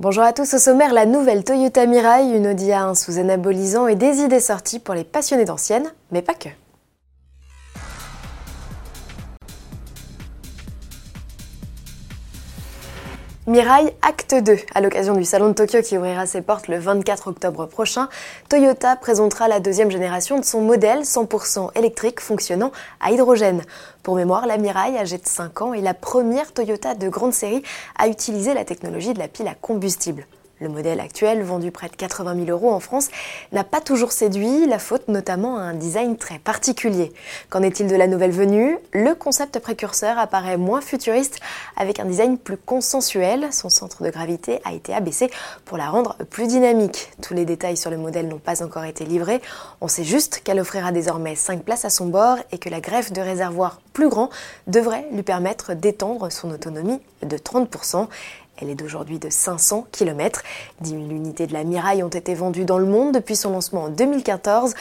Bonjour à tous, au sommaire, la nouvelle Toyota Mirai, une Audi A1 sous anabolisant et des idées sorties pour les passionnés d'anciennes, mais pas que. Mirai Acte 2. À l'occasion du Salon de Tokyo qui ouvrira ses portes le 24 octobre prochain, Toyota présentera la deuxième génération de son modèle 100% électrique fonctionnant à hydrogène. Pour mémoire, la Mirai, âgée de 5 ans, est la première Toyota de grande série à utiliser la technologie de la pile à combustible. Le modèle actuel, vendu près de 80 000 euros en France, n'a pas toujours séduit, la faute notamment à un design très particulier. Qu'en est-il de la nouvelle venue? Le concept précurseur apparaît moins futuriste, avec un design plus consensuel. Son centre de gravité a été abaissé pour la rendre plus dynamique. Tous les détails sur le modèle n'ont pas encore été livrés. On sait juste qu'elle offrira désormais 5 places à son bord et que la greffe de réservoir plus grand devrait lui permettre d'étendre son autonomie de 30%. Elle est d'aujourd'hui de 500 km. 10 000 unités de la Mirai ont été vendues dans le monde depuis son lancement en 2014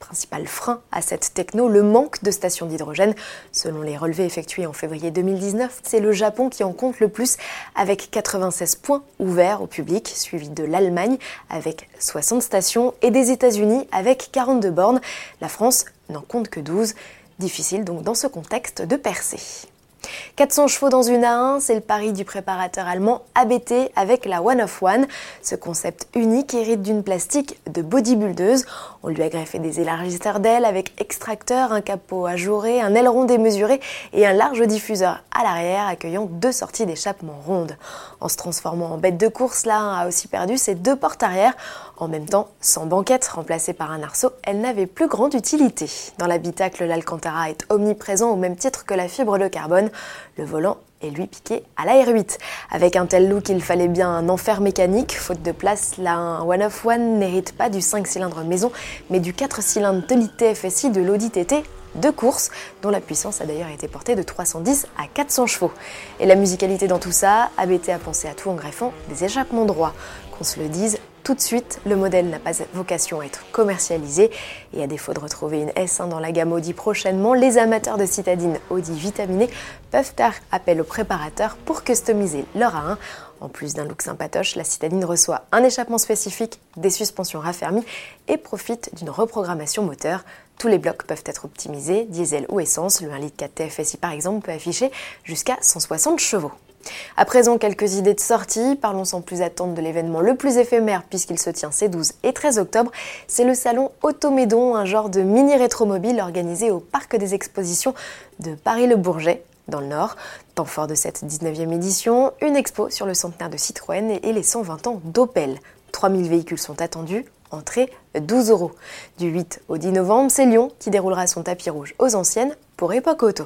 principal frein à cette techno, le manque de stations d'hydrogène. Selon les relevés effectués en février 2019, c'est le Japon qui en compte le plus avec 96 points ouverts au public, suivi de l'Allemagne avec 60 stations et des États-Unis avec 42 bornes. La France n'en compte que 12. Difficile donc dans ce contexte de percer. 400 chevaux dans une A1, c'est le pari du préparateur allemand ABT avec la One of One. Ce concept unique hérite d'une plastique de bodybuildeuse. On lui a greffé des élargisseurs d'ailes avec extracteur, un capot ajouré, un aileron démesuré et un large diffuseur à l'arrière accueillant deux sorties d'échappement rondes. En se transformant en bête de course, la 1 a aussi perdu ses deux portes arrière. En même temps, sans banquette remplacée par un arceau, elle n'avait plus grande utilité. Dans l'habitacle, l'Alcantara est omniprésent au même titre que la fibre de carbone. Le volant est lui piqué à la R8. Avec un tel look, il fallait bien un enfer mécanique. Faute de place, la One of One n'hérite pas du 5 cylindres maison, mais du 4 cylindres de TFSI de l'Audi TT de course, dont la puissance a d'ailleurs été portée de 310 à 400 chevaux. Et la musicalité dans tout ça, ABT a pensé à tout en greffant des échappements droits. Qu'on se le dise, tout de suite, le modèle n'a pas vocation à être commercialisé et à défaut de retrouver une S1 dans la gamme Audi prochainement, les amateurs de citadine Audi vitaminée peuvent faire appel au préparateur pour customiser leur A1. En plus d'un look sympatoche, la citadine reçoit un échappement spécifique, des suspensions raffermies et profite d'une reprogrammation moteur. Tous les blocs peuvent être optimisés, diesel ou essence. Le 1 litre 4 TFSI par exemple peut afficher jusqu'à 160 chevaux. À présent, quelques idées de sortie. Parlons sans plus attendre de l'événement le plus éphémère puisqu'il se tient ces 12 et 13 octobre. C'est le salon Automédon, un genre de mini rétromobile organisé au Parc des Expositions de Paris-le-Bourget dans le Nord. Temps fort de cette 19e édition, une expo sur le centenaire de Citroën et les 120 ans d'Opel. 3000 véhicules sont attendus, entrée 12 euros. Du 8 au 10 novembre, c'est Lyon qui déroulera son tapis rouge aux anciennes pour Époque Auto.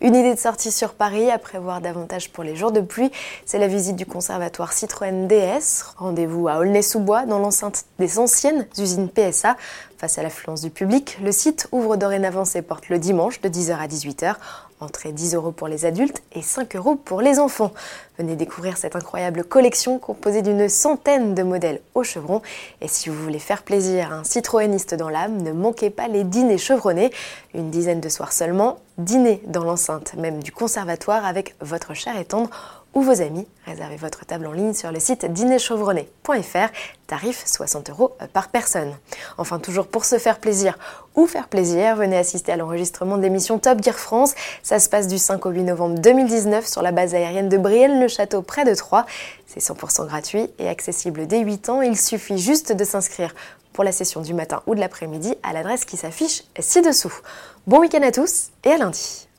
Une idée de sortie sur Paris à prévoir davantage pour les jours de pluie, c'est la visite du conservatoire Citroën DS. Rendez-vous à Aulnay-sous-Bois dans l'enceinte des anciennes usines PSA. Face à l'affluence du public, le site ouvre dorénavant ses portes le dimanche de 10h à 18h. Entrée 10 euros pour les adultes et 5 euros pour les enfants. Venez découvrir cette incroyable collection composée d'une centaine de modèles au chevron. Et si vous voulez faire plaisir à un citroëniste dans l'âme, ne manquez pas les dîners chevronnés. Une dizaine de soirs seulement. Dîner dans l'enceinte même du conservatoire avec votre cher et tendre ou vos amis. Réservez votre table en ligne sur le site dînerchevronnet.fr, tarif 60 euros par personne. Enfin, toujours pour se faire plaisir ou faire plaisir, venez assister à l'enregistrement de l'émission Top Gear France. Ça se passe du 5 au 8 novembre 2019 sur la base aérienne de Brienne-le-Château près de Troyes. C'est 100% gratuit et accessible dès 8 ans. Il suffit juste de s'inscrire pour la session du matin ou de l'après-midi à l'adresse qui s'affiche ci-dessous. Bon week-end à tous et à lundi.